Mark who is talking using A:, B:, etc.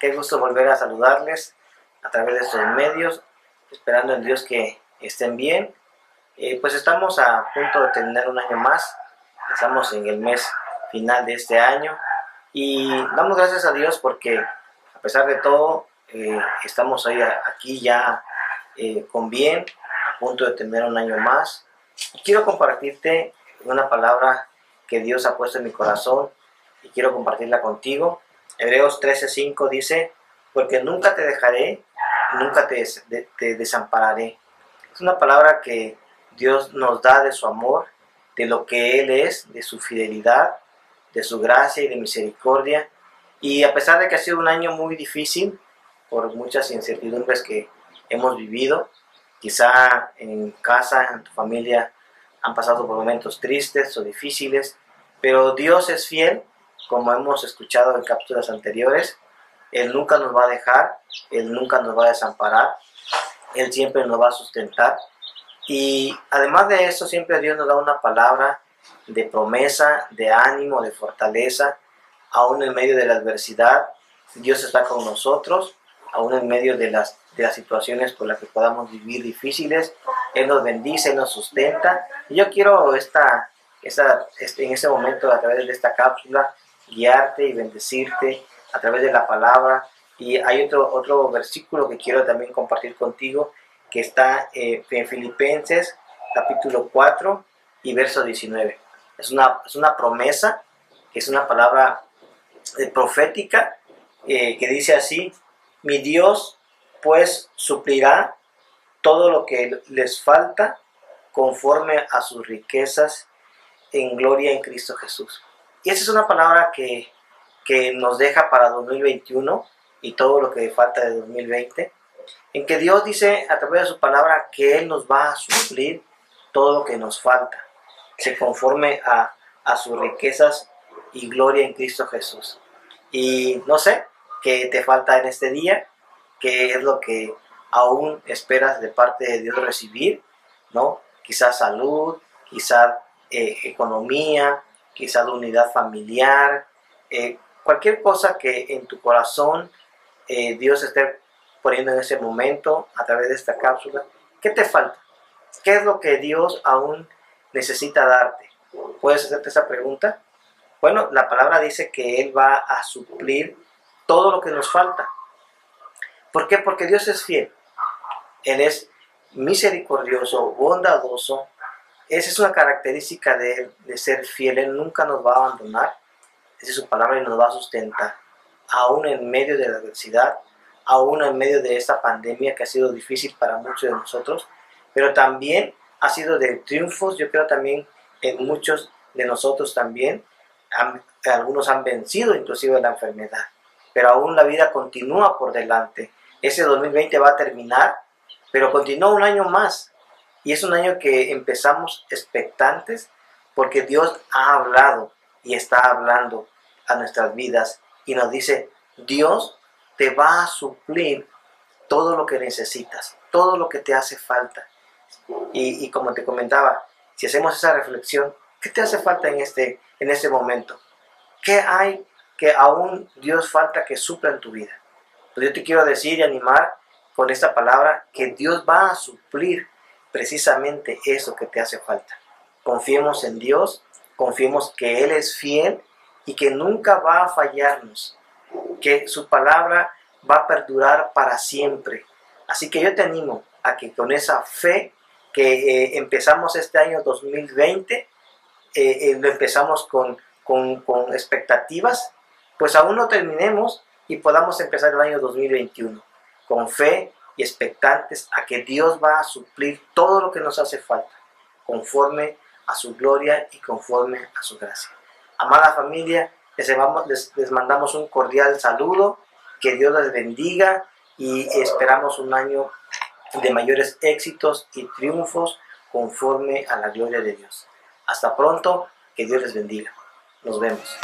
A: Qué gusto volver a saludarles a través de estos medios, esperando en Dios que estén bien. Eh, pues estamos a punto de terminar un año más, estamos en el mes final de este año y damos gracias a Dios porque a pesar de todo eh, estamos hoy aquí ya eh, con bien, a punto de terminar un año más. Y quiero compartirte una palabra que Dios ha puesto en mi corazón y quiero compartirla contigo. Hebreos 13:5 dice, porque nunca te dejaré, nunca te, desampararé. Es una palabra que Dios nos da de su amor, de lo que Él es, de su fidelidad, de su gracia y de misericordia. Y a pesar de que ha sido un año muy difícil, por muchas incertidumbres que hemos vivido, quizá en casa, en tu familia, han pasado por momentos tristes o difíciles, pero Dios es fiel, como hemos escuchado en cápsulas anteriores. Él nunca nos va a dejar, Él nunca nos va a desamparar, Él siempre nos va a sustentar. Y además de eso, siempre Dios nos da una palabra de promesa, de ánimo, de fortaleza, aún en medio de la adversidad. Dios está con nosotros, aún en medio de las, de las situaciones por las que podamos vivir difíciles. Él nos bendice, Él nos sustenta. Y yo quiero esta, esta, este, en este momento, a través de esta cápsula, guiarte y bendecirte a través de la palabra. Y hay otro, otro versículo que quiero también compartir contigo, que está eh, en Filipenses capítulo 4 y verso 19. Es una, es una promesa, es una palabra eh, profética, eh, que dice así, mi Dios pues suplirá todo lo que les falta conforme a sus riquezas en gloria en Cristo Jesús. Y esa es una palabra que, nos deja para 2021 y todo lo que falta de 2020, en que Dios dice a través de su palabra que Él nos va a suplir todo lo que nos falta, se conforme a, a sus riquezas y gloria en Cristo Jesús. Y no sé qué te falta en este día, qué es lo que aún esperas de parte de Dios recibir, ¿no? Quizás salud, quizás eh, economía, quizás unidad familiar, eh, cualquier cosa que en tu corazón eh, Dios esté poniendo en ese momento a través de esta cápsula, ¿qué te falta? ¿Qué es lo que Dios aún necesita darte? ¿Puedes hacerte esa pregunta? Bueno, la palabra dice que Él va a suplir todo lo que nos falta. ¿Por qué? Porque Dios es fiel. Él es misericordioso, bondadoso, esa es una característica de Él, de ser fiel. Él nunca nos va a abandonar. Esa es su palabra y nos va a sustentar. Aún en medio de la adversidad, aún en medio de esta pandemia que ha sido difícil para muchos de nosotros, pero también ha sido de triunfos. Yo creo también en muchos de nosotros también. algunos han vencido inclusive la enfermedad, pero aún la vida continúa por delante. Ese 2020 va a terminar, pero continúa un año más y es un año que empezamos expectantes porque Dios ha hablado y está hablando a nuestras vidas y nos dice, Dios te va a suplir todo lo que necesitas, todo lo que te hace falta. Y, como te comentaba, si hacemos esa reflexión, ¿qué te hace falta en este, en este momento? ¿Qué hay que aún Dios falta que supla en tu vida? Pues yo te quiero decir y animar con esta palabra que Dios va a suplir precisamente eso que te hace falta. Confiemos en Dios, confiemos que Él es fiel y que nunca va a fallarnos, que su palabra va a perdurar para siempre. Así que yo te animo a que con esa fe que eh, empezamos este año 2020, eh, eh, lo empezamos con, con, con expectativas, pues aún no terminemos y podamos empezar el año 2021 con fe, y expectantes a que Dios va a suplir todo lo que nos hace falta, conforme a su gloria y conforme a su gracia. Amada familia, les, les mandamos un cordial saludo, que Dios les bendiga y esperamos un año de mayores éxitos y triunfos conforme a la gloria de Dios. Hasta pronto, que Dios les bendiga. Nos vemos.